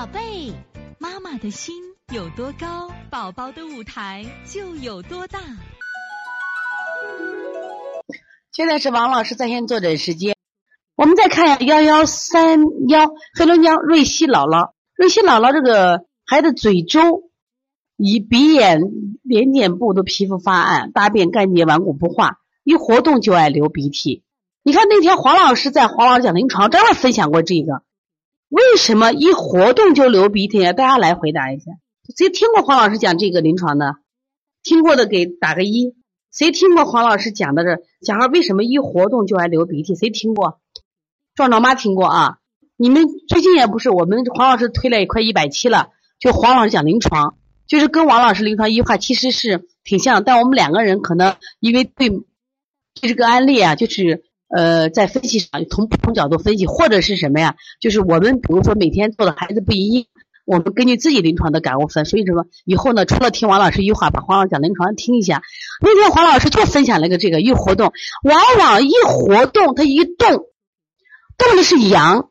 宝贝，妈妈的心有多高，宝宝的舞台就有多大。现在是王老师在线坐诊时间，我们再看一下幺幺三幺黑龙江瑞希姥姥。瑞希姥姥这个孩子嘴周、以鼻眼、脸睑部的皮肤发暗，大便干结，顽固不化，一活动就爱流鼻涕。你看那天黄老师在黄老师讲临床专门分享过这个，为什么一活动就流鼻涕啊？大家来回答一下，谁听过黄老师讲这个临床的？听过的给打个一。谁听过黄老师讲的这小孩为什么一活动就爱流鼻涕？谁听过？壮壮妈听过啊？你们最近也不是我们黄老师推了也快一百期了，就黄老师讲临床，就是跟王老师临床一话其实是挺像，但我们两个人可能因为对对这个案例啊，就是呃在分析上从不同角度分析，或者是什么呀？就是我们比如说每天做的孩子不一样。我们根据自己临床的感悟分，所以什么以后呢，除了听王老师一句话，把黄老师讲临床听一下。那天黄老师就分享了一个这个一活动，往往一活动，他一动，动的是阳，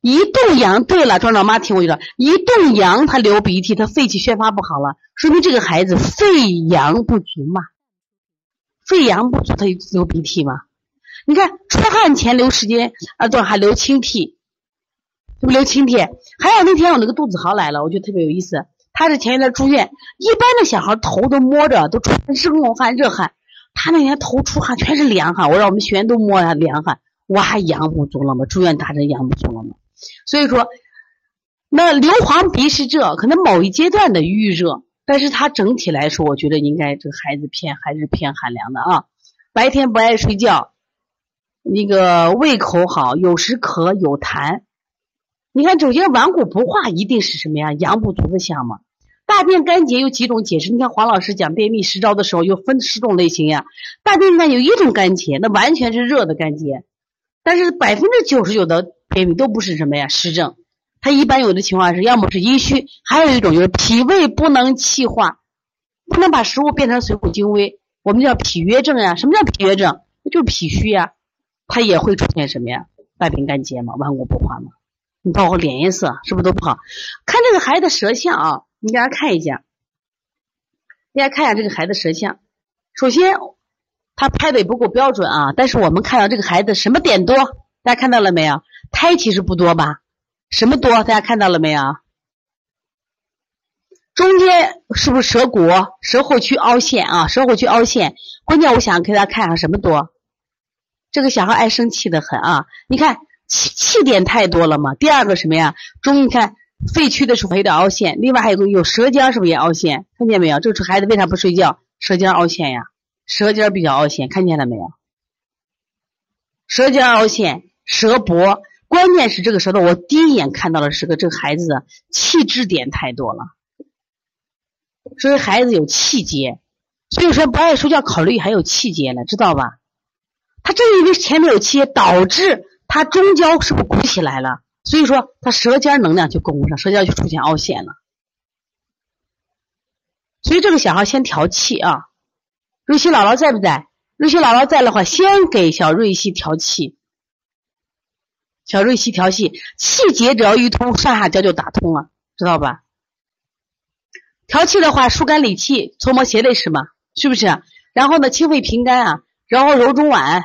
一动阳。对了，壮壮妈听我一说，一动阳，他流鼻涕，他肺气宣发不好了，说明这个孩子肺阳不足嘛，肺阳不足，他就流鼻涕嘛。你看出汗前流时间啊，对，还流清涕。是不流清涕，还有那天我那个肚子豪来了，我觉得特别有意思。他是前一段住院，一般的小孩头都摸着，都出热汗热汗。他那天头出汗全是凉汗，我让我们学员都摸下凉汗，哇，阳不足了吗？住院打针阳不足了吗？所以说，那流黄鼻是这可能某一阶段的预热，但是他整体来说，我觉得应该这个孩子偏还是偏寒凉的啊。白天不爱睡觉，那个胃口好，有时咳有痰。你看，首先顽固不化一定是什么呀？阳不足的象嘛。大便干结有几种解释？你看黄老师讲便秘实招的时候，有分十种类型呀。大便干有一种干结，那完全是热的干结。但是百分之九十九的便秘都不是什么呀湿症，它一般有的情况是要么是阴虚，还有一种就是脾胃不能气化，不能把食物变成水谷精微，我们叫脾约症呀。什么叫脾约症？就是脾虚呀，它也会出现什么呀？大便干结嘛，顽固不化嘛。你包括脸颜色是不是都不好？看这个孩子舌象啊，你给大家看一下，大家看一下这个孩子舌象。首先，他拍的也不够标准啊，但是我们看到这个孩子什么点多？大家看到了没有？胎其实不多吧？什么多？大家看到了没有？中间是不是舌骨、舌后区凹陷啊？舌后区凹陷，关键我想给大家看一下什么多？这个小孩爱生气的很啊，你看。气气点太多了嘛？第二个什么呀？中你看肺区的时候有点凹陷，另外还有个有舌尖是不是也凹陷？看见没有？这个孩子为啥不睡觉？舌尖凹陷呀，舌尖比较凹陷，看见了没有？舌尖凹陷，舌薄，关键是这个舌头，我第一眼看到的是个这个孩子的气滞点太多了，所以孩子有气结，所以说不爱睡觉，考虑还有气结呢，知道吧？他正因为前面有气，导致。他中焦是不是鼓起来了？所以说他舌尖能量就供不上，舌尖就出现凹陷了。所以这个小孩先调气啊。瑞希姥姥在不在？瑞希姥姥在的话，先给小瑞希调气。小瑞希调气，气结只要一通，上下焦就打通了，知道吧？调气的话，疏肝理气，搓摩胁肋是吗？是不是？然后呢，清肺平肝啊，然后揉中脘。